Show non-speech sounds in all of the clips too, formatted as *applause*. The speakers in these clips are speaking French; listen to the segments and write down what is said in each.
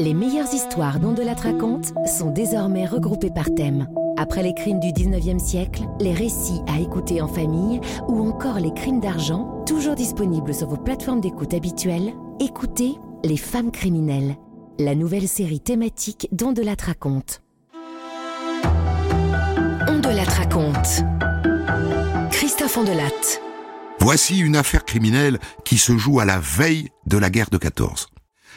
Les meilleures histoires dont de la raconte sont désormais regroupées par thème. Après les crimes du 19e siècle, les récits à écouter en famille ou encore les crimes d'argent, toujours disponibles sur vos plateformes d'écoute habituelles, écoutez Les femmes criminelles, la nouvelle série thématique dont raconte. On de la raconte. Christophe Ondelat. Voici une affaire criminelle qui se joue à la veille de la guerre de 14.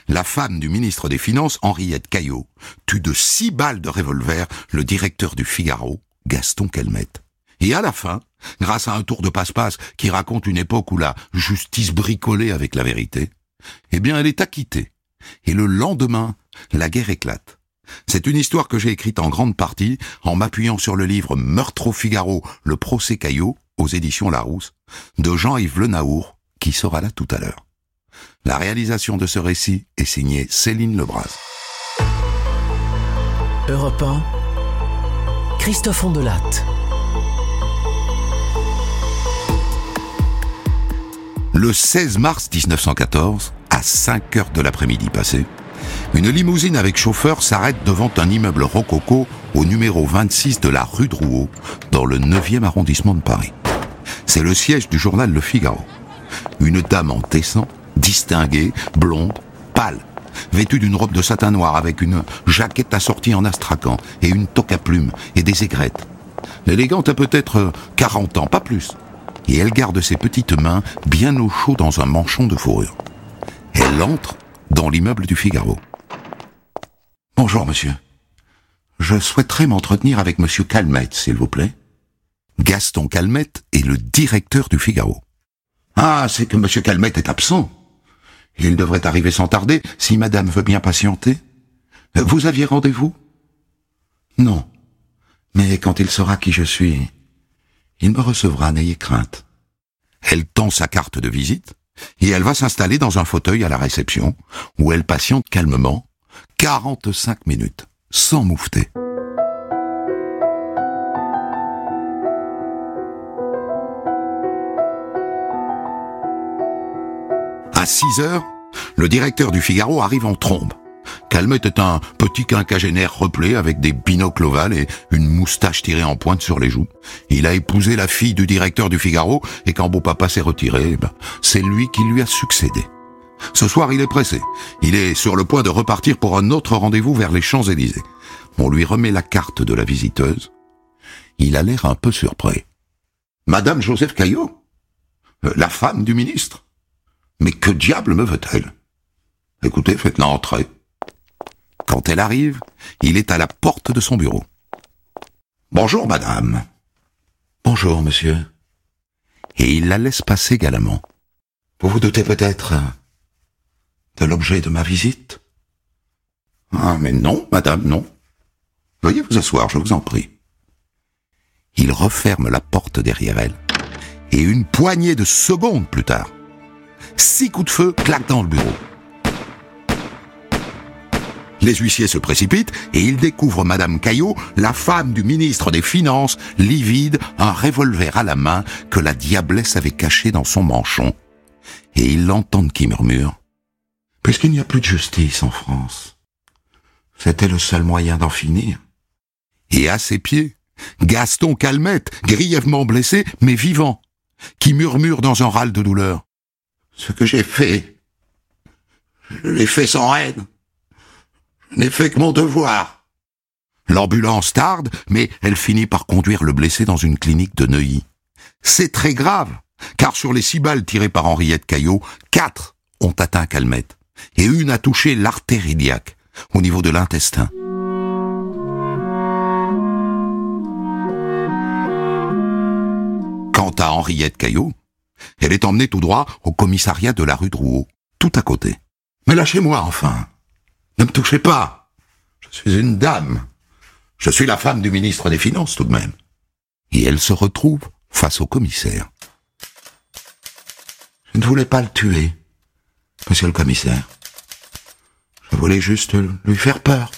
La femme du ministre des Finances, Henriette Caillot, tue de six balles de revolver le directeur du Figaro, Gaston Calmette. Et à la fin, grâce à un tour de passe-passe qui raconte une époque où la justice bricolait avec la vérité, eh bien elle est acquittée. Et le lendemain, la guerre éclate. C'est une histoire que j'ai écrite en grande partie en m'appuyant sur le livre Meurtre au Figaro, le procès Caillot, aux éditions Larousse, de Jean-Yves Le Naour, qui sera là tout à l'heure. La réalisation de ce récit est signée Céline Lebras. Europe 1, Christophe Ondelatte. Le 16 mars 1914, à 5 heures de l'après-midi passé, une limousine avec chauffeur s'arrête devant un immeuble rococo au numéro 26 de la rue Drouot, dans le 9e arrondissement de Paris. C'est le siège du journal Le Figaro. Une dame en tesson, distinguée, blonde, pâle, vêtue d'une robe de satin noir avec une jaquette assortie en astrakhan et une toque à plumes et des aigrettes. L'élégante a peut-être 40 ans, pas plus. Et elle garde ses petites mains bien au chaud dans un manchon de fourrure. Elle entre dans l'immeuble du Figaro. Bonjour, monsieur. Je souhaiterais m'entretenir avec monsieur Calmette, s'il vous plaît. Gaston Calmette est le directeur du Figaro. Ah, c'est que monsieur Calmette est absent. Il devrait arriver sans tarder, si madame veut bien patienter. Vous aviez rendez-vous? Non. Mais quand il saura qui je suis, il me recevra, n'ayez crainte. Elle tend sa carte de visite, et elle va s'installer dans un fauteuil à la réception, où elle patiente calmement 45 minutes, sans moufter. À 6 heures, le directeur du Figaro arrive en trombe. Calmette est un petit quinquagénaire replé avec des binocles ovales et une moustache tirée en pointe sur les joues. Il a épousé la fille du directeur du Figaro et quand beau papa s'est retiré, ben, c'est lui qui lui a succédé. Ce soir, il est pressé. Il est sur le point de repartir pour un autre rendez-vous vers les Champs-Élysées. On lui remet la carte de la visiteuse. Il a l'air un peu surpris. Madame Joseph Caillot euh, La femme du ministre Mais que diable me veut-elle? Écoutez, faites-la entrer. Quand elle arrive, il est à la porte de son bureau. Bonjour, madame. Bonjour, monsieur. Et il la laisse passer galamment. Vous vous doutez peut-être de l'objet de ma visite? Ah, mais non, madame, non. Veuillez vous asseoir, je vous en prie. Il referme la porte derrière elle, et une poignée de secondes plus tard, six coups de feu claquent dans le bureau. Les huissiers se précipitent et ils découvrent Madame Caillot, la femme du ministre des Finances, livide, un revolver à la main que la diablesse avait caché dans son manchon. Et ils l'entendent qui murmure Puisqu'il n'y a plus de justice en France, c'était le seul moyen d'en finir. Et à ses pieds, Gaston Calmette, grièvement blessé, mais vivant, qui murmure dans un râle de douleur. Ce que j'ai fait, je l'ai fait sans haine. Je n'ai fait que mon devoir. L'ambulance tarde, mais elle finit par conduire le blessé dans une clinique de Neuilly. C'est très grave, car sur les six balles tirées par Henriette Caillot, quatre ont atteint Calmette, et une a touché l'artère iliaque, au niveau de l'intestin. Quant à Henriette Caillot, elle est emmenée tout droit au commissariat de la rue Drouot, tout à côté. Mais lâchez-moi enfin. Ne me touchez pas. Je suis une dame. Je suis la femme du ministre des Finances tout de même. Et elle se retrouve face au commissaire. Je ne voulais pas le tuer, monsieur le commissaire. Je voulais juste lui faire peur.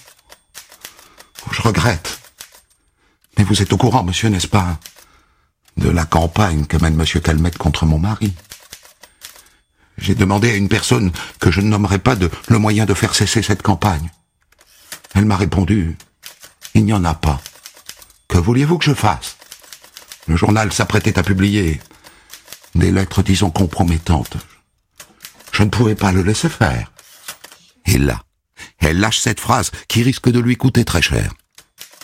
Je regrette. Mais vous êtes au courant, monsieur, n'est-ce pas, de la campagne que mène monsieur Calmette contre mon mari. J'ai demandé à une personne que je ne nommerai pas de le moyen de faire cesser cette campagne. Elle m'a répondu, il n'y en a pas. Que vouliez-vous que je fasse? Le journal s'apprêtait à publier des lettres, disons, compromettantes. Je ne pouvais pas le laisser faire. Et là, elle lâche cette phrase qui risque de lui coûter très cher.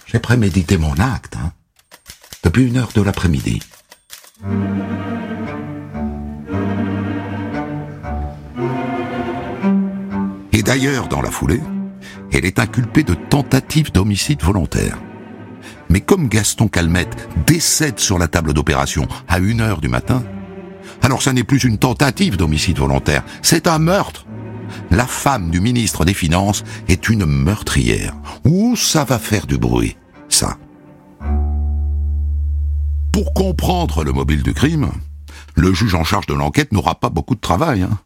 J'ai prémédité mon acte, hein, depuis une heure de l'après-midi. Et d'ailleurs, dans la foulée, elle est inculpée de tentative d'homicide volontaire. Mais comme Gaston Calmette décède sur la table d'opération à une heure du matin, alors ça n'est plus une tentative d'homicide volontaire, c'est un meurtre. La femme du ministre des Finances est une meurtrière. Ouh, ça va faire du bruit, ça? Pour comprendre le mobile du crime, le juge en charge de l'enquête n'aura pas beaucoup de travail. Hein.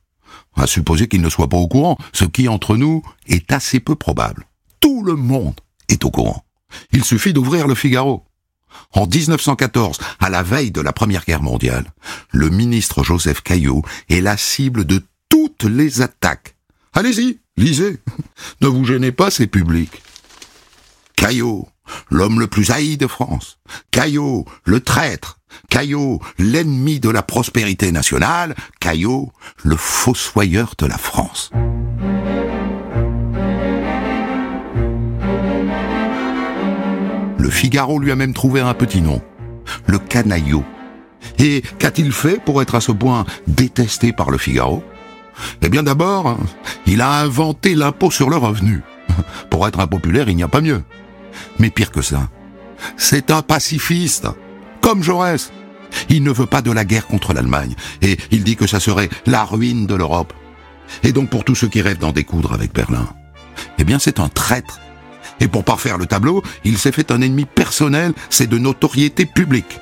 À supposer qu'il ne soit pas au courant, ce qui, entre nous, est assez peu probable. Tout le monde est au courant. Il suffit d'ouvrir le Figaro. En 1914, à la veille de la Première Guerre mondiale, le ministre Joseph Caillot est la cible de toutes les attaques. Allez-y, lisez. Ne vous gênez pas, c'est public. Caillot, l'homme le plus haï de France. Caillot, le traître. Caillot, l'ennemi de la prospérité nationale. Caillot, le fossoyeur de la France. Le Figaro lui a même trouvé un petit nom. Le canaillot. Et qu'a-t-il fait pour être à ce point détesté par le Figaro? Eh bien d'abord, il a inventé l'impôt sur le revenu. Pour être impopulaire, il n'y a pas mieux. Mais pire que ça, c'est un pacifiste, comme Jaurès. Il ne veut pas de la guerre contre l'Allemagne, et il dit que ça serait la ruine de l'Europe. Et donc pour tous ceux qui rêvent d'en découdre avec Berlin, eh bien c'est un traître. Et pour parfaire le tableau, il s'est fait un ennemi personnel, c'est de notoriété publique.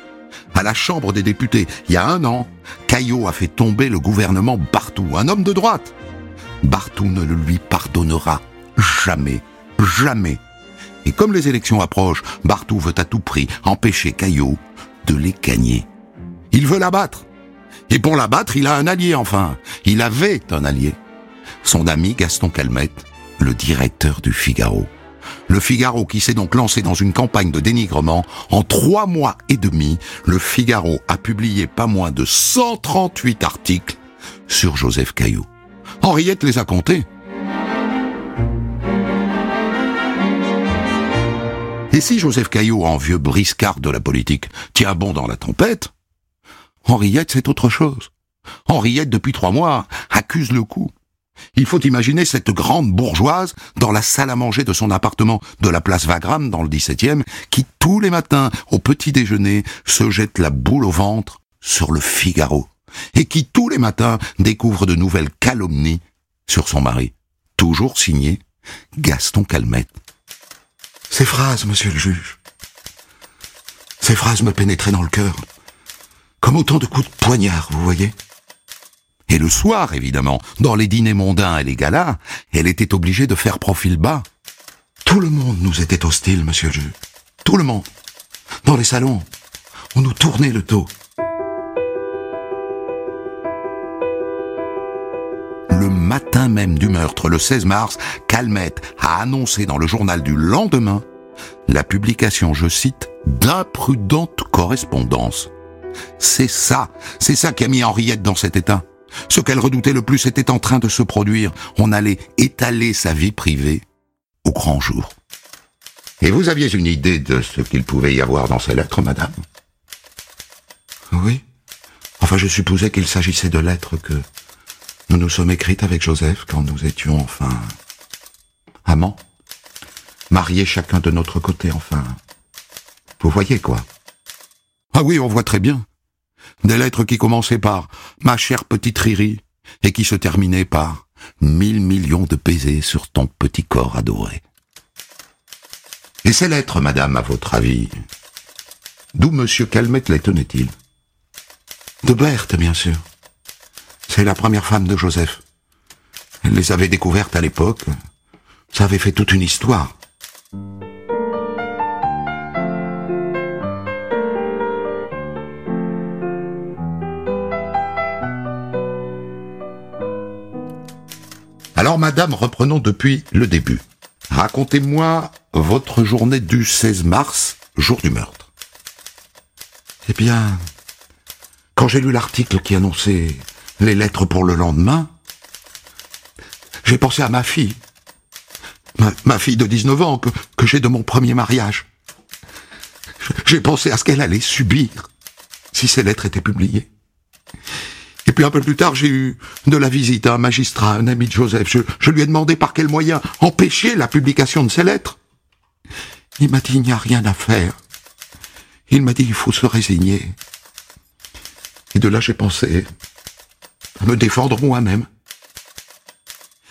À la Chambre des députés, il y a un an, Caillot a fait tomber le gouvernement Bartou, un homme de droite. Bartou ne le lui pardonnera jamais, jamais. Et comme les élections approchent, Bartou veut à tout prix empêcher Caillot de les gagner. Il veut l'abattre. Et pour l'abattre, il a un allié enfin. Il avait un allié. Son ami Gaston Calmette, le directeur du Figaro. Le Figaro qui s'est donc lancé dans une campagne de dénigrement. En trois mois et demi, le Figaro a publié pas moins de 138 articles sur Joseph Caillot. Henriette les a comptés. Et si Joseph Caillot, en vieux briscard de la politique, tient bon dans la tempête, Henriette, c'est autre chose. Henriette, depuis trois mois, accuse le coup. Il faut imaginer cette grande bourgeoise dans la salle à manger de son appartement de la place Wagram dans le 17e, qui tous les matins, au petit déjeuner, se jette la boule au ventre sur le Figaro, et qui tous les matins découvre de nouvelles calomnies sur son mari. Toujours signé Gaston Calmette. Ces phrases, monsieur le juge, ces phrases me pénétraient dans le cœur, comme autant de coups de poignard, vous voyez. Et le soir, évidemment, dans les dîners mondains et les galas, elle était obligée de faire profil bas. Tout le monde nous était hostile, monsieur le juge. Tout le monde. Dans les salons, on nous tournait le dos. Le matin même du meurtre, le 16 mars, Calmette a annoncé dans le journal du lendemain la publication, je cite, d'imprudentes correspondances. C'est ça, c'est ça qui a mis Henriette dans cet état. Ce qu'elle redoutait le plus était en train de se produire. On allait étaler sa vie privée au grand jour. Et vous aviez une idée de ce qu'il pouvait y avoir dans ces lettres, madame? Oui. Enfin, je supposais qu'il s'agissait de lettres que nous nous sommes écrites avec Joseph quand nous étions, enfin, amants. Mariés chacun de notre côté, enfin. Vous voyez quoi Ah oui, on voit très bien. Des lettres qui commençaient par Ma chère petite Riri et qui se terminaient par Mille millions de baisers sur ton petit corps adoré. Et ces lettres, madame, à votre avis, d'où monsieur Calmette les tenait-il? De Berthe, bien sûr. C'est la première femme de Joseph. Elle les avait découvertes à l'époque. Ça avait fait toute une histoire. Alors madame, reprenons depuis le début. Racontez-moi votre journée du 16 mars, jour du meurtre. Eh bien, quand j'ai lu l'article qui annonçait les lettres pour le lendemain, j'ai pensé à ma fille. Ma, fille de 19 ans que, j'ai de mon premier mariage. J'ai pensé à ce qu'elle allait subir si ces lettres étaient publiées. Et puis un peu plus tard, j'ai eu de la visite à un magistrat, un ami de Joseph. Je, je lui ai demandé par quel moyen empêcher la publication de ces lettres. Il m'a dit, il n'y a rien à faire. Il m'a dit, il faut se résigner. Et de là, j'ai pensé me défendre moi-même.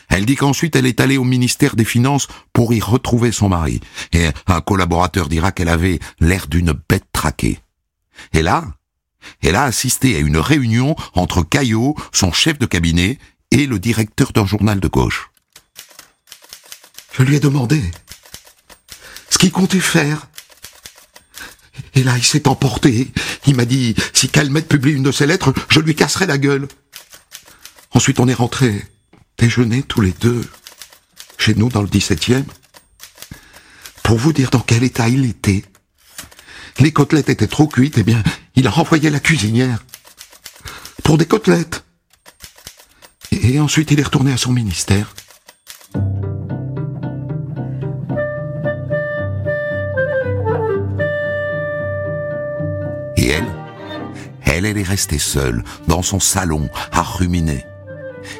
Elle dit qu'ensuite elle est allée au ministère des Finances pour y retrouver son mari. Et un collaborateur dira qu'elle avait l'air d'une bête traquée. Et là, elle a assisté à une réunion entre Caillot, son chef de cabinet, et le directeur d'un journal de gauche. Je lui ai demandé ce qu'il comptait faire. Et là, il s'est emporté. Il m'a dit, si Calmette publie une de ses lettres, je lui casserai la gueule. Ensuite, on est rentré déjeuner tous les deux chez nous dans le 17e. Pour vous dire dans quel état il était. Les côtelettes étaient trop cuites, eh bien, il a renvoyé la cuisinière. Pour des côtelettes. Et ensuite, il est retourné à son ministère. Et elle Elle, elle est restée seule, dans son salon, à ruminer.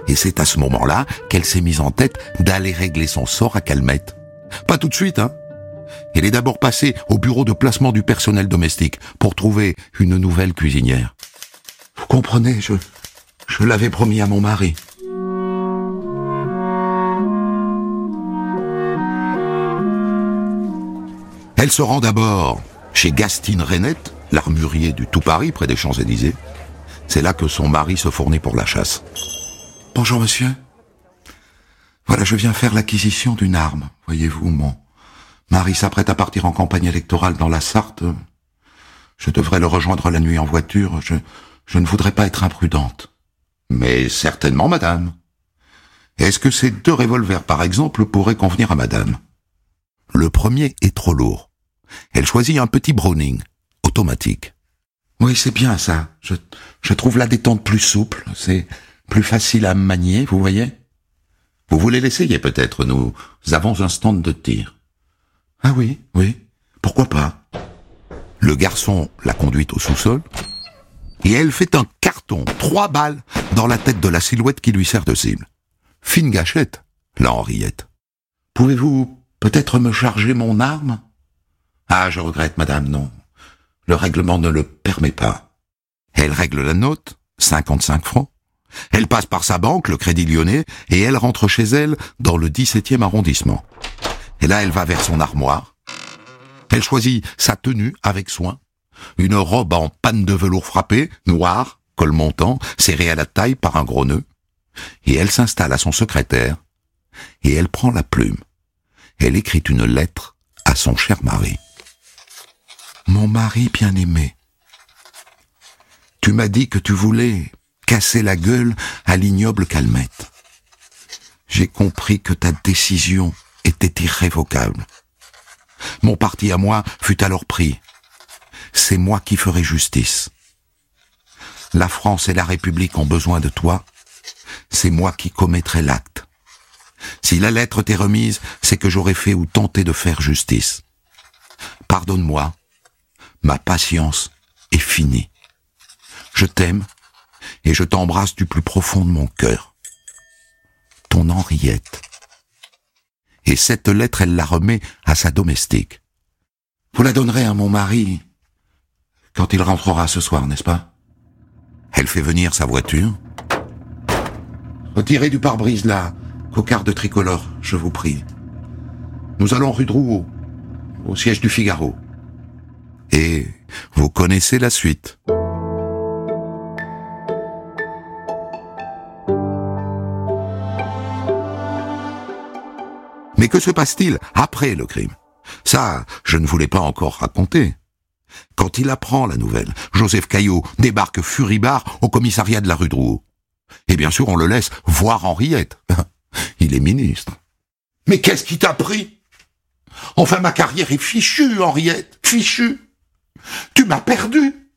Et c'est à ce moment-là qu'elle s'est mise en tête d'aller régler son sort à Calmette. Pas tout de suite, hein elle est d'abord passée au bureau de placement du personnel domestique pour trouver une nouvelle cuisinière. Vous comprenez, je, je l'avais promis à mon mari. Elle se rend d'abord chez Gastine Renette, l'armurier du Tout Paris près des Champs-Élysées. C'est là que son mari se fournit pour la chasse. Bonjour monsieur. Voilà, je viens faire l'acquisition d'une arme. Voyez-vous, mon, Marie s'apprête à partir en campagne électorale dans la Sarthe. Je devrais le rejoindre la nuit en voiture. Je, je ne voudrais pas être imprudente. Mais certainement, madame. Est-ce que ces deux revolvers, par exemple, pourraient convenir à madame? Le premier est trop lourd. Elle choisit un petit Browning, automatique. Oui, c'est bien ça. Je, je trouve la détente plus souple. C'est plus facile à manier, vous voyez? Vous voulez l'essayer peut-être Nous avons un stand de tir. Ah oui, oui, pourquoi pas? Le garçon la conduit au sous-sol, et elle fait un carton, trois balles, dans la tête de la silhouette qui lui sert de cible. Fine gâchette, la Henriette. Pouvez-vous peut-être me charger mon arme? Ah, je regrette, madame, non. Le règlement ne le permet pas. Elle règle la note, 55 francs. Elle passe par sa banque, le Crédit Lyonnais, et elle rentre chez elle dans le 17e arrondissement. Et là, elle va vers son armoire. Elle choisit sa tenue avec soin. Une robe en panne de velours frappé, noire, col montant, serrée à la taille par un gros nœud. Et elle s'installe à son secrétaire. Et elle prend la plume. Elle écrit une lettre à son cher mari. Mon mari bien-aimé, tu m'as dit que tu voulais casser la gueule à l'ignoble Calmette. J'ai compris que ta décision était irrévocable. Mon parti à moi fut alors pris. C'est moi qui ferai justice. La France et la République ont besoin de toi. C'est moi qui commettrai l'acte. Si la lettre t'est remise, c'est que j'aurais fait ou tenté de faire justice. Pardonne-moi. Ma patience est finie. Je t'aime et je t'embrasse du plus profond de mon cœur. Ton Henriette et cette lettre, elle la remet à sa domestique. Vous la donnerez à mon mari quand il rentrera ce soir, n'est-ce pas? Elle fait venir sa voiture. Retirez du pare-brise là, cocarde tricolore, je vous prie. Nous allons rue Drouot, au siège du Figaro. Et vous connaissez la suite. Que se passe-t-il après le crime? Ça, je ne voulais pas encore raconter. Quand il apprend la nouvelle, Joseph Caillot débarque furibard au commissariat de la rue Drouot. Et bien sûr, on le laisse voir Henriette. *laughs* Il est ministre. Mais qu'est-ce qui t'a pris? Enfin, ma carrière est fichue, Henriette, fichue. Tu m'as perdu.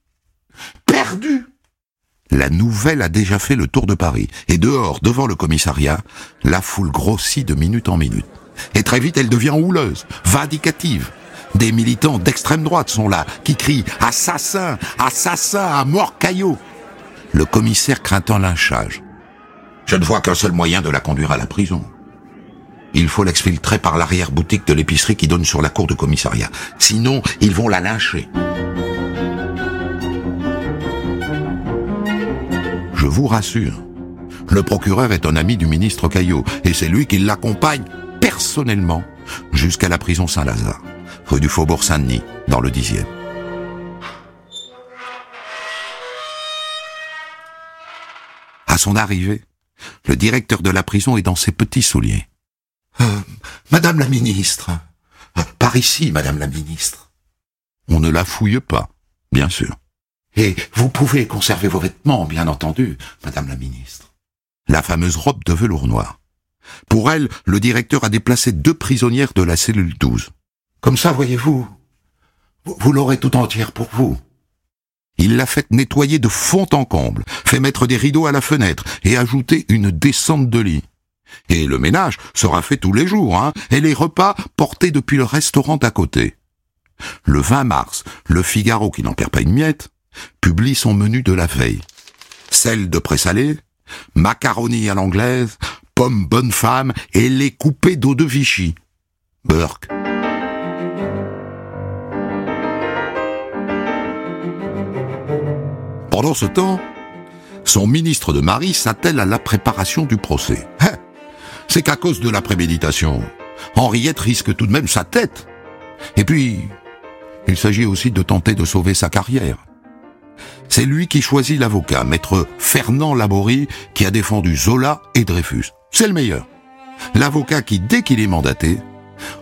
Perdu. La nouvelle a déjà fait le tour de Paris, et dehors, devant le commissariat, la foule grossit de minute en minute. Et très vite, elle devient houleuse, vindicative. Des militants d'extrême droite sont là, qui crient « Assassin Assassin à mort caillot !» Le commissaire craint un lynchage. Je ne vois qu'un seul moyen de la conduire à la prison. Il faut l'exfiltrer par l'arrière-boutique de l'épicerie qui donne sur la cour de commissariat. Sinon, ils vont la lyncher. Je vous rassure, le procureur est un ami du ministre Caillot et c'est lui qui l'accompagne personnellement jusqu'à la prison Saint-Lazare, rue du Faubourg Saint-Denis, dans le dixième. À son arrivée, le directeur de la prison est dans ses petits souliers. Euh, Madame la ministre. Euh, par ici, Madame la ministre. On ne la fouille pas, bien sûr. Et vous pouvez conserver vos vêtements, bien entendu, Madame la ministre. La fameuse robe de velours noir. Pour elle, le directeur a déplacé deux prisonnières de la cellule 12. Comme ça, voyez-vous, vous, l'aurez tout entière pour vous. Il l'a fait nettoyer de fond en comble, fait mettre des rideaux à la fenêtre et ajouter une descente de lit. Et le ménage sera fait tous les jours, hein, et les repas portés depuis le restaurant d'à côté. Le 20 mars, le Figaro, qui n'en perd pas une miette, publie son menu de la veille. Sel de présalé, macaroni à l'anglaise, pommes bonne femme et les coupés d'eau de Vichy. Burke. Pendant ce temps, son ministre de Marie s'attelle à la préparation du procès. Hein? C'est qu'à cause de la préméditation, Henriette risque tout de même sa tête. Et puis, il s'agit aussi de tenter de sauver sa carrière. C'est lui qui choisit l'avocat, maître Fernand Laborie, qui a défendu Zola et Dreyfus. C'est le meilleur. L'avocat qui, dès qu'il est mandaté,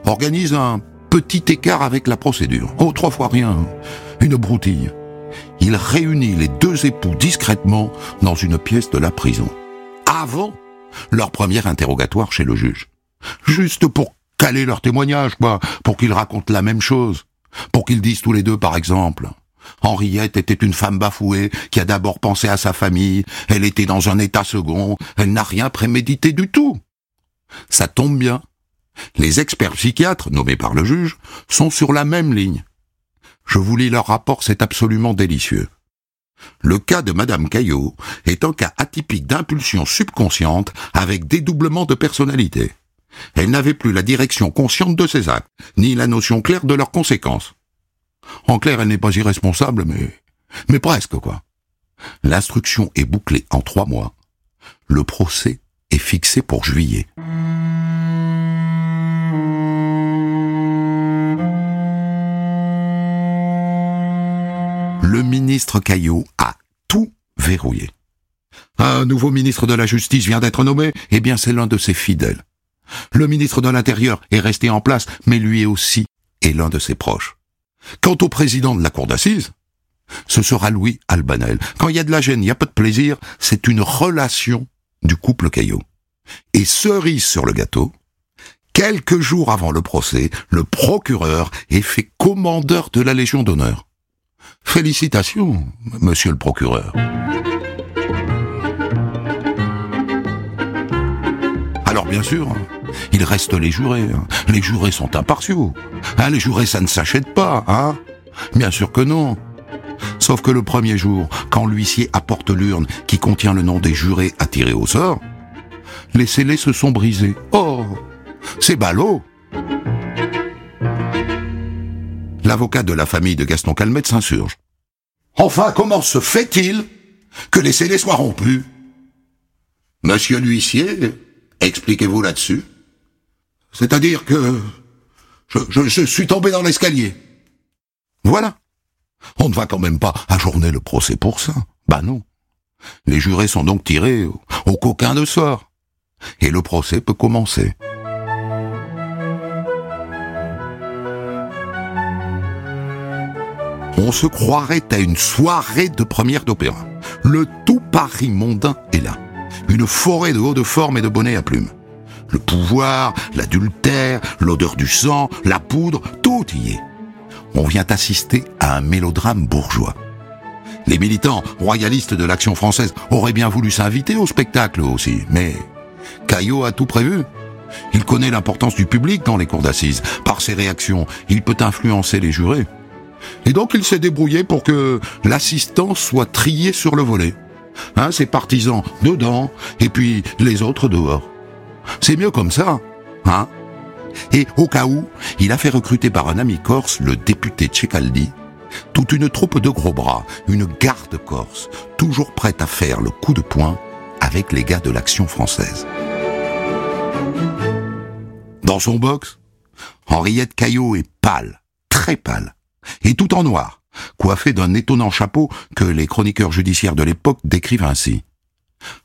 organise un petit écart avec la procédure. Oh, trois fois rien. Une broutille. Il réunit les deux époux discrètement dans une pièce de la prison. Avant leur premier interrogatoire chez le juge. Juste pour caler leur témoignage, quoi. Pour qu'ils racontent la même chose. Pour qu'ils disent tous les deux, par exemple. Henriette était une femme bafouée qui a d'abord pensé à sa famille, elle était dans un état second, elle n'a rien prémédité du tout. Ça tombe bien. Les experts psychiatres, nommés par le juge, sont sur la même ligne. Je vous lis leur rapport, c'est absolument délicieux. Le cas de Madame Caillot est un cas atypique d'impulsion subconsciente avec dédoublement de personnalité. Elle n'avait plus la direction consciente de ses actes, ni la notion claire de leurs conséquences. En clair, elle n'est pas irresponsable, mais, mais presque, quoi. L'instruction est bouclée en trois mois. Le procès est fixé pour juillet. Le ministre Caillot a tout verrouillé. Un nouveau ministre de la Justice vient d'être nommé, eh bien c'est l'un de ses fidèles. Le ministre de l'Intérieur est resté en place, mais lui aussi est l'un de ses proches. Quant au président de la cour d'assises, ce sera Louis Albanel. Quand il y a de la gêne, il n'y a pas de plaisir, c'est une relation du couple Caillot. Et cerise sur le gâteau, quelques jours avant le procès, le procureur est fait commandeur de la Légion d'honneur. Félicitations, monsieur le procureur. Alors bien sûr, il reste les jurés. Les jurés sont impartiaux. Hein, les jurés, ça ne s'achète pas, hein Bien sûr que non. Sauf que le premier jour, quand l'huissier apporte l'urne qui contient le nom des jurés à tirer au sort, les scellés se sont brisés. Oh, c'est ballot. L'avocat de la famille de Gaston Calmette s'insurge. Enfin, comment se fait-il que les scellés soient rompus? Monsieur l'huissier, expliquez-vous là-dessus. C'est-à-dire que je, suis tombé dans l'escalier. Voilà. On ne va quand même pas ajourner le procès pour ça. Bah non. Les jurés sont donc tirés au, au coquin de sort. Et le procès peut commencer. On se croirait à une soirée de première d'opéra. Le tout Paris mondain est là. Une forêt de hauts de forme et de bonnets à plumes Le pouvoir, l'adultère, l'odeur du sang, la poudre, tout y est. On vient assister à un mélodrame bourgeois. Les militants royalistes de l'action française auraient bien voulu s'inviter au spectacle aussi, mais Caillot a tout prévu. Il connaît l'importance du public dans les cours d'assises. Par ses réactions, il peut influencer les jurés. Et donc il s'est débrouillé pour que l'assistant soit trié sur le volet. Hein, ses partisans dedans, et puis les autres dehors. C'est mieux comme ça, hein Et au cas où, il a fait recruter par un ami corse, le député Tchekaldie, toute une troupe de gros bras, une garde corse, toujours prête à faire le coup de poing avec les gars de l'action française. Dans son box, Henriette Caillot est pâle, très pâle, et tout en noir, coiffée d'un étonnant chapeau que les chroniqueurs judiciaires de l'époque décrivent ainsi.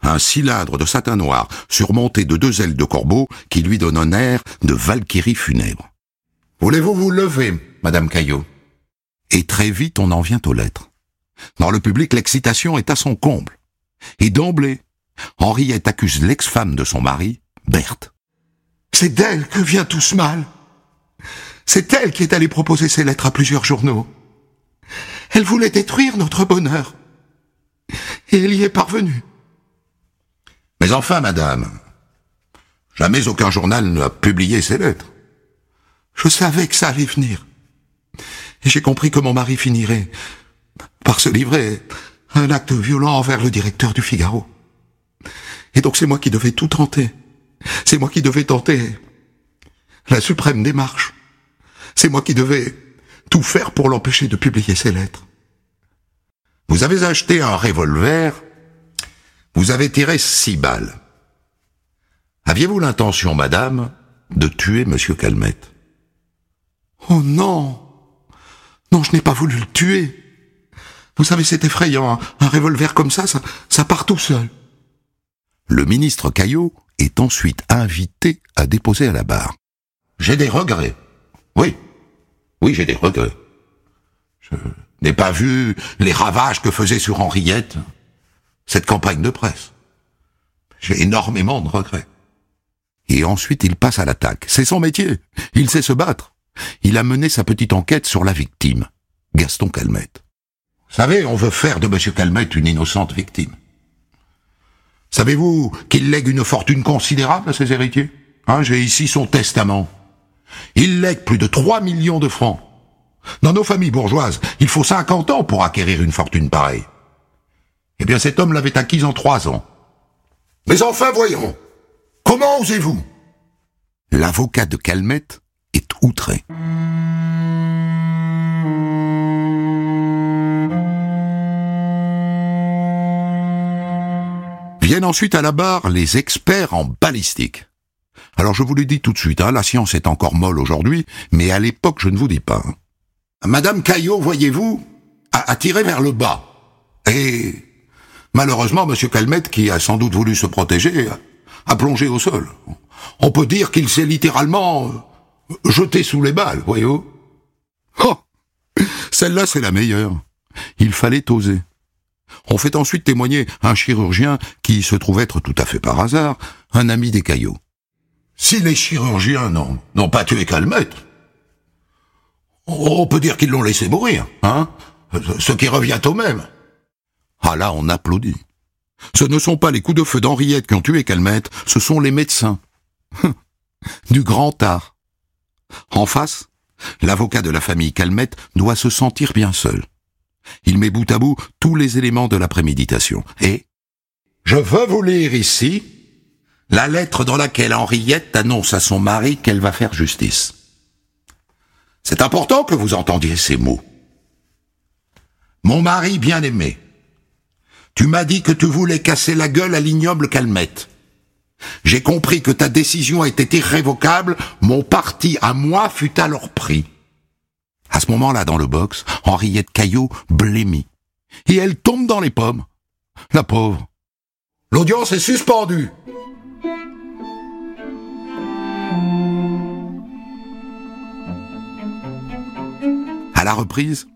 Un cylindre de satin noir surmonté de deux ailes de corbeau qui lui donne un air de valkyrie funèbre. Voulez-vous vous lever, Madame Caillot? Et très vite on en vient aux lettres. Dans le public, l'excitation est à son comble. Et d'emblée, Henriette accuse l'ex-femme de son mari, Berthe. C'est d'elle que vient tout ce mal. C'est elle qui est allée proposer ces lettres à plusieurs journaux. Elle voulait détruire notre bonheur. Et elle y est parvenue. Mais enfin, madame, jamais aucun journal n'a publié ces lettres. Je savais que ça allait venir. Et j'ai compris que mon mari finirait par se livrer à un acte violent envers le directeur du Figaro. Et donc c'est moi qui devais tout tenter. C'est moi qui devais tenter la suprême démarche. C'est moi qui devais tout faire pour l'empêcher de publier ses lettres. Vous avez acheté un revolver, vous avez tiré six balles. Aviez-vous l'intention, madame, de tuer monsieur Calmette? Oh non Non, je n'ai pas voulu le tuer. Vous savez, c'est effrayant, un, revolver comme ça, ça, ça part tout seul. Le ministre Caillot est ensuite invité à déposer à la barre. J'ai des regrets. Oui. Oui, j'ai des regrets. Je n'ai pas vu les ravages que faisait sur Henriette cette campagne de presse. J'ai énormément de regrets. Et ensuite, il passe à l'attaque. C'est son métier. Il sait se battre. Il a mené sa petite enquête sur la victime, Gaston Calmette. Vous savez, on veut faire de M. Calmette une innocente victime. Savez-vous qu'il lègue une fortune considérable à ses héritiers? Hein, J'ai ici son testament. Il lègue plus de 3 millions de francs. Dans nos familles bourgeoises, il faut 50 ans pour acquérir une fortune pareille. Eh bien, cet homme l'avait acquise en trois ans. Mais enfin, voyons. Comment osez-vous? L'avocat de Calmette est outré. Viennent ensuite à la barre les experts en balistique. Alors je vous le dis tout de suite, hein, la science est encore molle aujourd'hui, mais à l'époque je ne vous dis pas. Hein. Madame Caillot, voyez-vous, a, a, tiré vers le bas. Et malheureusement, Monsieur Calmette, qui a sans doute voulu se protéger, a, plongé au sol. On peut dire qu'il s'est littéralement euh, jeté sous les balles, voyez-vous. Oh Celle-là, c'est la meilleure. Il fallait oser. On fait ensuite témoigner un chirurgien qui se trouve être tout à fait par hasard un ami des caillots. Si les chirurgiens n'ont pas tué Calmette, on peut dire qu'ils l'ont laissé mourir, hein Ce qui revient au même. Ah là, on applaudit. Ce ne sont pas les coups de feu d'Henriette qui ont tué Calmette, ce sont les médecins. *laughs* du grand art. En face, l'avocat de la famille Calmette doit se sentir bien seul. Il met bout à bout tous les éléments de la préméditation. Et je veux vous lire ici la lettre dans laquelle Henriette annonce à son mari qu'elle va faire justice. C'est important que vous entendiez ces mots. Mon mari bien-aimé, tu m'as dit que tu voulais casser la gueule à l'ignoble Calmette. J'ai compris que ta décision était irrévocable, mon parti à moi fut alors pris. À ce moment-là, dans le box, Henriette Caillot blêmit. Et elle tombe dans les pommes. La pauvre. L'audience est suspendue. La reprise,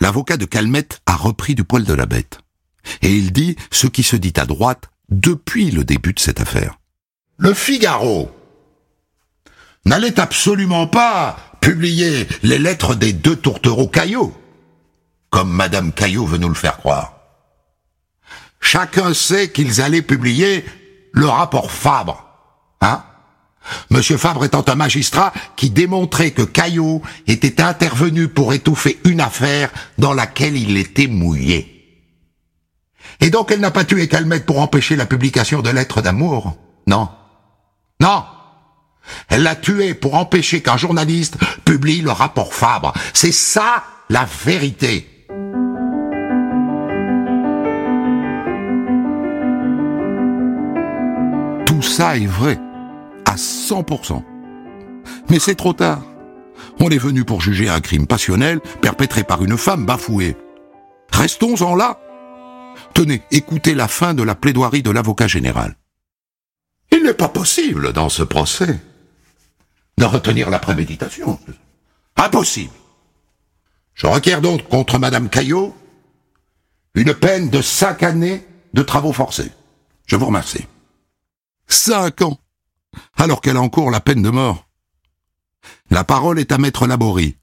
l'avocat de Calmette a repris du poil de la bête. Et il dit ce qui se dit à droite depuis le début de cette affaire. Le Figaro n'allait absolument pas publier les lettres des deux tourtereaux Caillot, comme Madame Caillot veut nous le faire croire. Chacun sait qu'ils allaient publier le rapport Fabre, hein Monsieur Fabre étant un magistrat qui démontrait que Caillot était intervenu pour étouffer une affaire dans laquelle il était mouillé. Et donc elle n'a pas tué Calmette pour empêcher la publication de lettres d'amour. Non. Non. Elle l'a tué pour empêcher qu'un journaliste publie le rapport Fabre. C'est ça la vérité. Tout ça est vrai. À 100%. Mais c'est trop tard. On est venu pour juger un crime passionnel perpétré par une femme bafouée. Restons-en là. Tenez, écoutez la fin de la plaidoirie de l'avocat général. Il n'est pas possible dans ce procès de retenir la préméditation. Impossible. Je requiers donc contre Madame Caillot une peine de cinq années de travaux forcés. Je vous remercie. Cinq ans, alors qu'elle a encore la peine de mort. La parole est à Maître Laborie,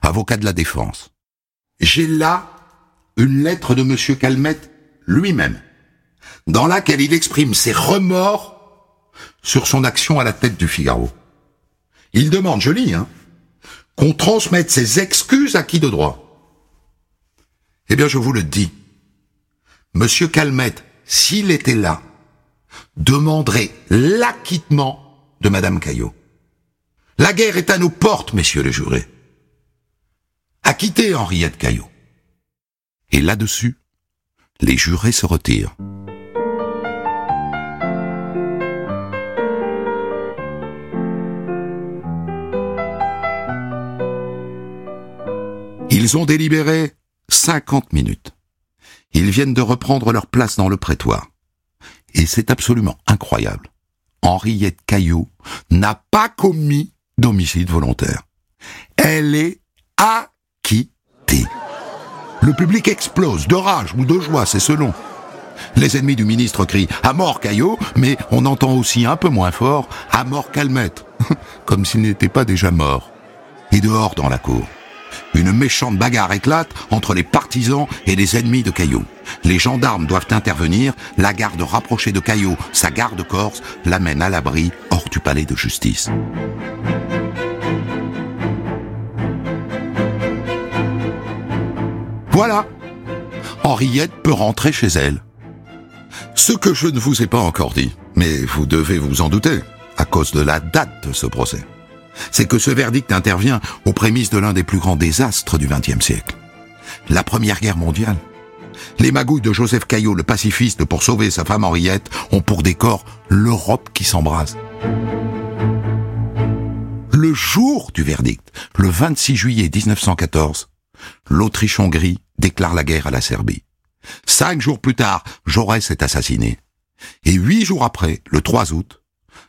avocat de la défense. J'ai là une lettre de Monsieur Calmette lui-même, dans laquelle il exprime ses remords sur son action à la tête du Figaro. Il demande, je lis, hein, qu'on transmette ses excuses à qui de droit. Eh bien, je vous le dis. Monsieur Calmette, s'il était là, demanderait l'acquittement de Madame Caillot. La guerre est à nos portes, messieurs les jurés. Acquittez Henriette Caillot. Et là-dessus, les jurés se retirent. Ils ont délibéré 50 minutes. Ils viennent de reprendre leur place dans le prétoire. Et c'est absolument incroyable. Henriette Caillot n'a pas commis d'homicide volontaire. Elle est acquittée. Le public explose de rage ou de joie, c'est selon. Les ennemis du ministre crient à mort Caillot, mais on entend aussi un peu moins fort à mort Calmette, *laughs* comme s'il n'était pas déjà mort. Et dehors dans la cour, une méchante bagarre éclate entre les partisans et les ennemis de Caillot. Les gendarmes doivent intervenir, la garde rapprochée de Caillot, sa garde corse, l'amène à l'abri hors du palais de justice. Voilà. Henriette peut rentrer chez elle. Ce que je ne vous ai pas encore dit, mais vous devez vous en douter, à cause de la date de ce procès, c'est que ce verdict intervient aux prémices de l'un des plus grands désastres du XXe siècle. La Première Guerre mondiale. Les magouilles de Joseph Caillot, le pacifiste, pour sauver sa femme Henriette, ont pour décor l'Europe qui s'embrase. Le jour du verdict, le 26 juillet 1914, l'Autriche-Hongrie déclare la guerre à la Serbie. Cinq jours plus tard, Jaurès est assassiné. Et huit jours après, le 3 août,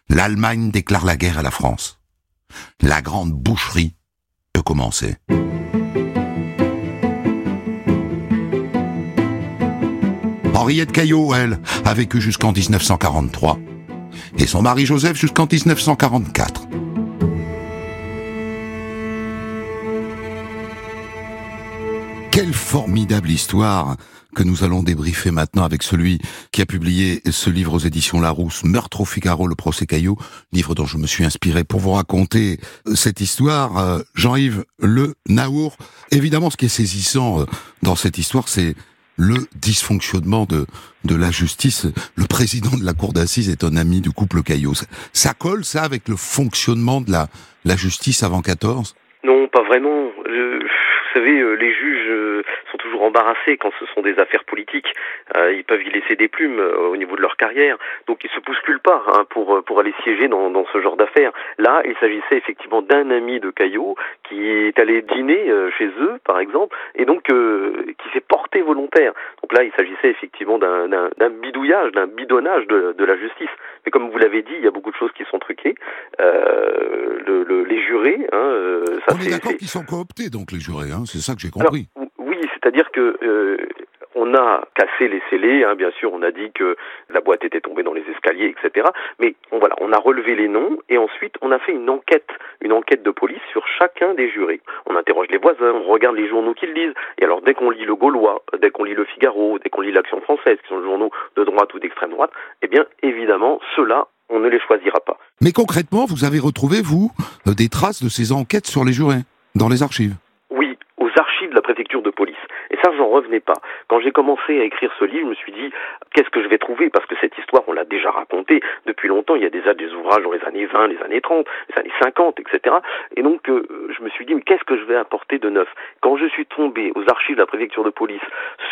l'Allemagne déclare la guerre à la France. La grande boucherie peut commencer. Henriette Caillot, elle, a vécu jusqu'en 1943. Et son mari Joseph jusqu'en 1944. Quelle formidable histoire que nous allons débriefer maintenant avec celui qui a publié ce livre aux éditions Larousse, Meurtre au Figaro, le procès Caillot, livre dont je me suis inspiré pour vous raconter euh, cette histoire. Euh, Jean-Yves Le Naour. Évidemment, ce qui est saisissant euh, dans cette histoire, c'est le dysfonctionnement de, de la justice. Le président de la cour d'assises est un ami du couple Caillot. Ça, colle, ça, avec le fonctionnement de la, la justice avant 14 Non, pas vraiment. vous savez, les juges toujours embarrassés quand ce sont des affaires politiques. Euh, ils peuvent y laisser des plumes euh, au niveau de leur carrière, donc ils se bousculent pas hein, pour euh, pour aller siéger dans, dans ce genre d'affaires. Là, il s'agissait effectivement d'un ami de Caillot qui est allé dîner chez eux, par exemple, et donc qui s'est porté volontaire. Donc là, il s'agissait effectivement d'un bidouillage, d'un bidonnage de, de, la justice. Mais comme vous l'avez dit, il y a beaucoup de choses qui sont truquées. Le, le, les jurés, hein, ça On est, d'accord qu'ils sont cooptés, donc les jurés, hein, c'est ça que j'ai compris. Alors, c'est-à-dire que on a cassé les scellés, hein, bien sûr, on a dit que la boîte était tombée dans les escaliers, etc. Mais voilà, on a relevé les noms et ensuite on a fait une enquête, une enquête de police sur chacun des jurés. On interroge les voisins, on regarde les journaux qu'ils lisent. Et alors dès qu'on lit le Gaulois, dès qu'on lit le Figaro, dès qu'on lit l'Action française, qui sont des journaux de droite ou d'extrême droite, eh bien évidemment ceux-là on ne les choisira pas. Mais concrètement, vous avez retrouvé, vous, euh, des traces de ces enquêtes sur les jurés, dans les archives? De la préfecture de police. Et ça, j'en revenais pas. Quand j'ai commencé à écrire ce livre, je me suis dit, qu'est-ce que je vais trouver? Parce que cette histoire, on l'a déjà racontée depuis longtemps. Il y a déjà des ouvrages dans les années 20, les années 30, les années 50, etc. Et donc, euh, je me suis dit, mais qu'est-ce que je vais apporter de neuf? Quand je suis tombé aux archives de la préfecture de police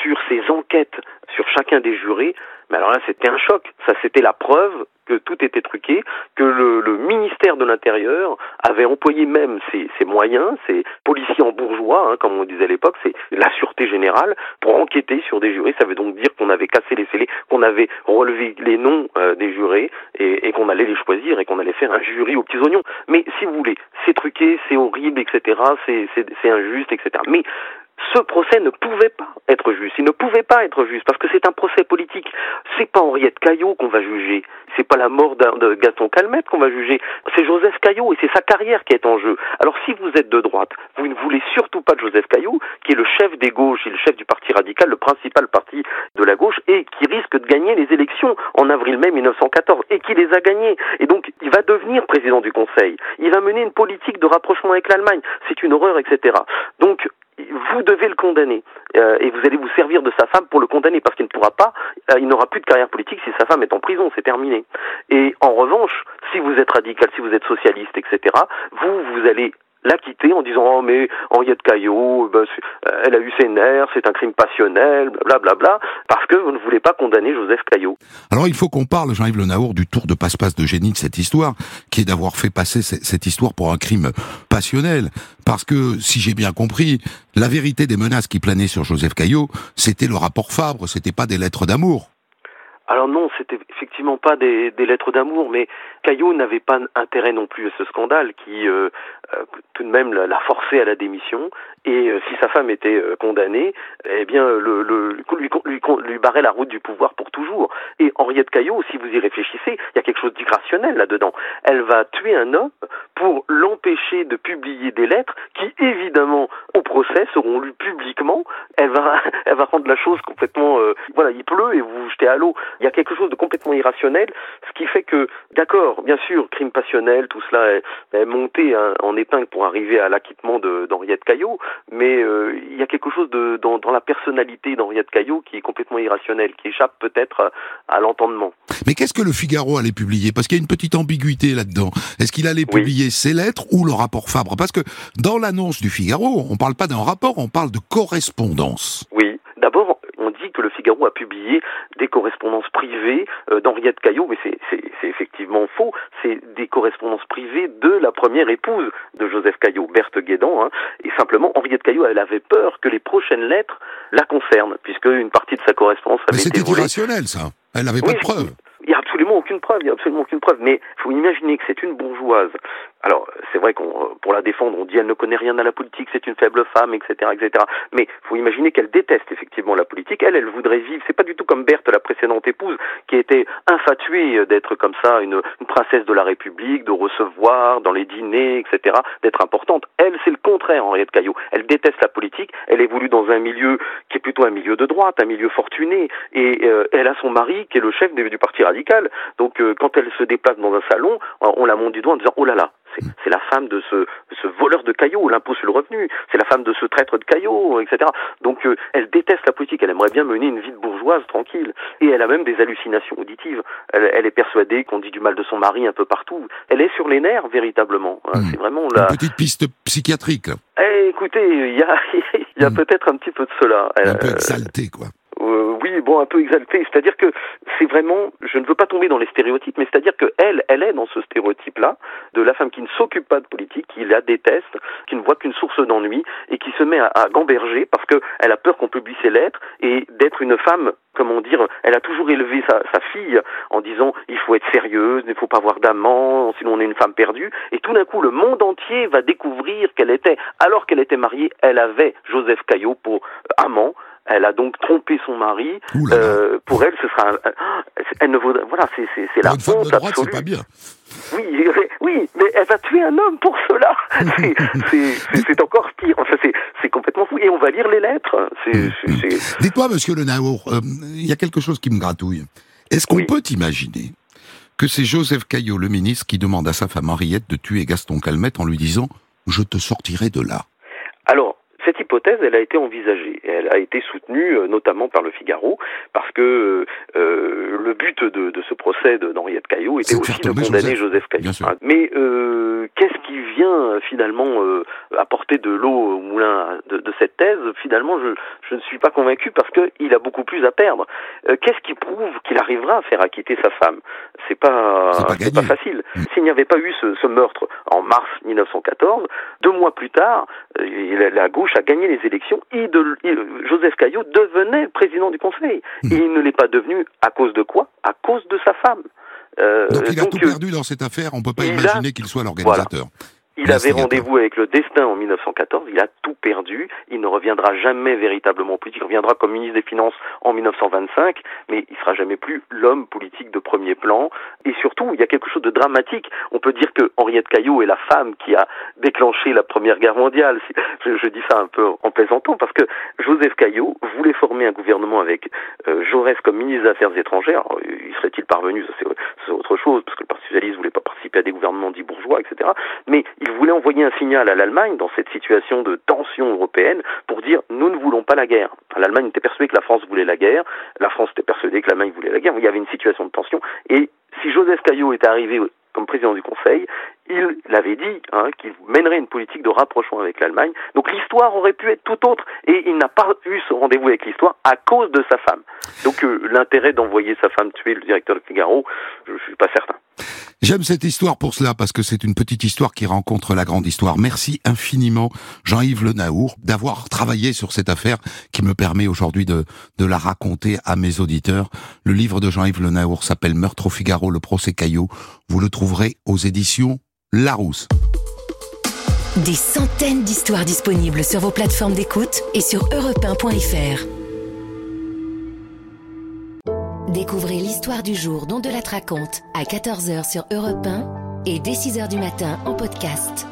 sur ces enquêtes sur chacun des jurés, mais alors là, c'était un choc. Ça, c'était la preuve que tout était truqué, que le, ministère de l'Intérieur avait employé même ses, ses, moyens, ses policiers en bourgeois, hein, comme on disait à l'époque, c'est la sûreté générale, pour enquêter sur des jurés. Ça veut donc dire qu'on avait cassé les scellés, qu'on avait relevé les noms euh, des jurés et, et qu'on allait les choisir et qu'on allait faire un jury aux petits oignons. Mais si vous voulez, c'est truqué, c'est horrible, etc., c'est injuste, etc. Mais ce procès ne pouvait pas être juste. Il ne pouvait pas être juste parce que c'est un procès politique. C'est pas Henriette Caillot qu'on va juger. C'est pas la mort de Gaston Calmette qu'on va juger. C'est Joseph Caillot et c'est sa carrière qui est en jeu. Alors si vous êtes de droite, vous ne voulez surtout pas de Joseph Caillot, qui est le chef des gauches et le chef du parti radical, le principal parti de la gauche et qui risque de gagner les élections en avril-mai 1914 et qui les a gagnées. Et donc il va devenir président du Conseil. Il va mener une politique de rapprochement avec l'Allemagne. C'est une horreur, etc. Donc vous devez le condamner euh, et vous allez vous servir de sa femme pour le condamner parce qu'il ne pourra pas, euh, il n'aura plus de carrière politique si sa femme est en prison, c'est terminé. Et en revanche, si vous êtes radical, si vous êtes socialiste, etc., vous, vous allez l'a quitté en disant oh mais Henriette Caillot, ben, elle a eu ses nerfs, c'est un crime passionnel, blablabla, bla, bla, parce que vous ne voulez pas condamner Joseph Caillot. Alors il faut qu'on parle, Jean-Yves Le Naour, du tour de passe-passe de génie de cette histoire, qui est d'avoir fait passer cette histoire pour un crime passionnel. Parce que, si j'ai bien compris, la vérité des menaces qui planaient sur Joseph Caillot, c'était le rapport Fabre, c'était pas des lettres d'amour. Alors non, c'était effectivement pas des, lettres d'amour, mais Caillot n'avait pas intérêt non plus à ce scandale qui euh, euh, tout de même l'a forcé à la démission. Et euh, si sa femme était condamnée, eh bien le, le lui, lui, lui, barrait la route du pouvoir pour toujours. Et Henriette Caillot, si vous y réfléchissez, il y a quelque chose d'irrationnel là-dedans. Elle va tuer un homme pour l'empêcher de publier des lettres qui, évidemment, au procès seront lues publiquement. Elle va, *laughs* elle va rendre la chose complètement, voilà, il pleut et vous vous jetez à l'eau. Il y a quelque chose de complètement irrationnel, ce qui fait que, d'accord, bien sûr, crime passionnel, tout cela est, monté hein, en épingle pour arriver à l'acquittement d'Henriette Caillot, mais euh, il y a quelque chose de, dans, dans la personnalité d'Henriette Caillot qui est complètement irrationnel, qui échappe peut-être à, l'entendement. Mais qu'est-ce que le Figaro allait publier? Parce qu'il y a une petite ambiguïté là-dedans. Est-ce qu'il allait publier ses lettres ou le rapport Fabre? Parce que dans l'annonce du Figaro, on ne parle pas d'un rapport, on parle de correspondance. Oui. D'abord, on dit que le Figaro a publié des correspondances privées euh, d'Henriette Caillot, mais c'est effectivement faux. C'est des correspondances privées de la première épouse de Joseph Caillot, Berthe Guédan. Hein. et simplement, Henriette Caillot, elle avait peur que les prochaines lettres la concernent, puisque une partie de sa correspondance avait été volée. C'était irrationnel, ça. Elle n'avait pas de preuves. Aucune preuve, il n'y a absolument aucune preuve. Mais il faut imaginer que c'est une bourgeoise. Alors, c'est vrai qu'on, pour la défendre, on dit elle ne connaît rien à la politique, c'est une faible femme, etc., etc. Mais il faut imaginer qu'elle déteste effectivement la politique. Elle, elle voudrait vivre. C'est pas du tout comme Berthe, la précédente épouse, qui était infatuée d'être comme ça, une, une princesse de la République, de recevoir dans les dîners, etc., d'être importante. Elle, c'est le contraire, Henriette Caillot. Elle déteste la politique. Elle évolue dans un milieu qui est plutôt un milieu de droite, un milieu fortuné, et euh, elle a son mari qui est le chef du parti radical donc euh, quand elle se déplace dans un salon, on la monte du doigt en disant oh là là, c'est la femme de ce, ce voleur de caillots, l'impôt sur le revenu, c'est la femme de ce traître de caillots, etc. Donc euh, elle déteste la politique, elle aimerait bien mener une vie de bourgeoise tranquille, et elle a même des hallucinations auditives. Elle, est persuadée qu'on dit du mal de son mari un peu partout. Elle est sur les nerfs véritablement. Hein. Hmm. C'est vraiment la une petite piste psychiatrique. Eh, écoutez, il y a, *laughs* y a hmm. peut-être un petit peu de cela. Un peu exalté, quoi. Euh, bon, un peu exalté. C'est-à-dire que c'est vraiment, je ne veux pas tomber dans les stéréotypes, mais c'est-à-dire que elle, elle est dans ce stéréotype-là de la femme qui ne s'occupe pas de politique, qui la déteste, qui ne voit qu'une source d'ennui et qui se met à, gamberger parce qu'elle a peur qu'on publie ses lettres et d'être une femme comment dire, elle a toujours élevé sa, sa, fille en disant il faut être sérieuse, il ne faut pas avoir d'amant, sinon on est une femme perdue. Et tout d'un coup, le monde entier va découvrir qu'elle était, alors qu'elle était mariée, elle avait Joseph Caillot pour amant, Elle a donc trompé son mari. Euh, pour elle, ce sera, elle ne vaudra, voilà, c'est la une femme de honte droite, absolue. c'est pas bien. Oui, oui, mais elle va tuer un homme pour cela. *laughs* C'est- C'est c'est- c'est encore pire. Enfin, c'est c'est complètement fou. Et on va lire les lettres. C'est Mm, c'est- c'est- Dites-moi, monsieur Le Naour, euh, il y a quelque chose qui me gratouille. Est-ce qu'on Oui. peut imaginer que c'est Joseph Caillot, le ministre, qui demande à sa femme Henriette de tuer Gaston Calmette en lui disant « Je te sortirai de là? Alors, cette hypothèse, elle a été envisagée. Elle a été soutenue euh, notamment par le Figaro, parce que euh, le but de, de ce procès d'Henriette Caillot était aussi de condamner Joseph, Joseph, Caillot. Mais euh, qu'est-ce qui vient euh, finalement euh, apporter de l'eau au moulin de, de cette thèse? Finalement, je, je ne suis pas convaincu parce qu'il a beaucoup plus à perdre. Euh, qu'est-ce qui prouve qu'il arrivera à faire acquitter sa femme? C'est pas, pas facile. Mm. S'il n'y avait pas eu ce, ce meurtre en mars 1914, deux mois plus tard, euh, la, la a gagné les élections de, Joseph Caillot devenait président du Conseil. Et il ne l'est pas devenu à cause de quoi? À cause de sa femme. Euh, ». Donc il a tout euh, perdu dans cette affaire, on peut pas a- imaginer qu'il soit l'organisateur. Il avait rendez-vous avec le destin en 1914, il a tout perdu, il ne reviendra jamais véritablement en politique, il reviendra comme ministre des Finances en 1925, mais il sera jamais plus l'homme politique de premier plan. Et surtout, il y a quelque chose de dramatique. On peut dire que Henriette Caillot est la femme qui a déclenché la Première Guerre mondiale. Je, je dis ça un peu en plaisantant, parce que Joseph Caillot voulait former un gouvernement avec euh, Jaurès comme ministre des Affaires étrangères. Alors, y serait-il parvenu? Ça, c'est c'est autre chose, parce que le Parti socialiste voulait pas participer à des gouvernements dits bourgeois, etc. Mais il voulait envoyer un signal à l'Allemagne dans cette situation de tension européenne pour dire nous ne voulons pas la guerre. L'Allemagne était persuadée que la France voulait la guerre, la France était persuadée que l'Allemagne voulait la guerre. Il y avait une situation de tension. Et si Joseph Caillot était arrivé comme président du Conseil, il l'avait dit hein, qu'il mènerait une politique de rapprochement avec l'Allemagne. Donc l'histoire aurait pu être tout autre. Et il n'a pas eu ce rendez-vous avec l'histoire à cause de sa femme. Donc euh, l'intérêt d'envoyer sa femme tuer le directeur de Figaro, je ne suis pas certain. J'aime cette histoire pour cela, parce que c'est une petite histoire qui rencontre la grande histoire. Merci infiniment, Jean-Yves Le Naour, d'avoir travaillé sur cette affaire qui me permet aujourd'hui de, de la raconter à mes auditeurs. Le livre de Jean-Yves Le Naour s'appelle Meurtre au Figaro, le procès Caillot. Vous le trouverez aux éditions Larousse. Des centaines d'histoires disponibles sur vos plateformes d'écoute et sur europe1.fr. Découvrez l'histoire du jour dont de la raconte à 14h sur Europe 1 et dès 6h du matin en podcast.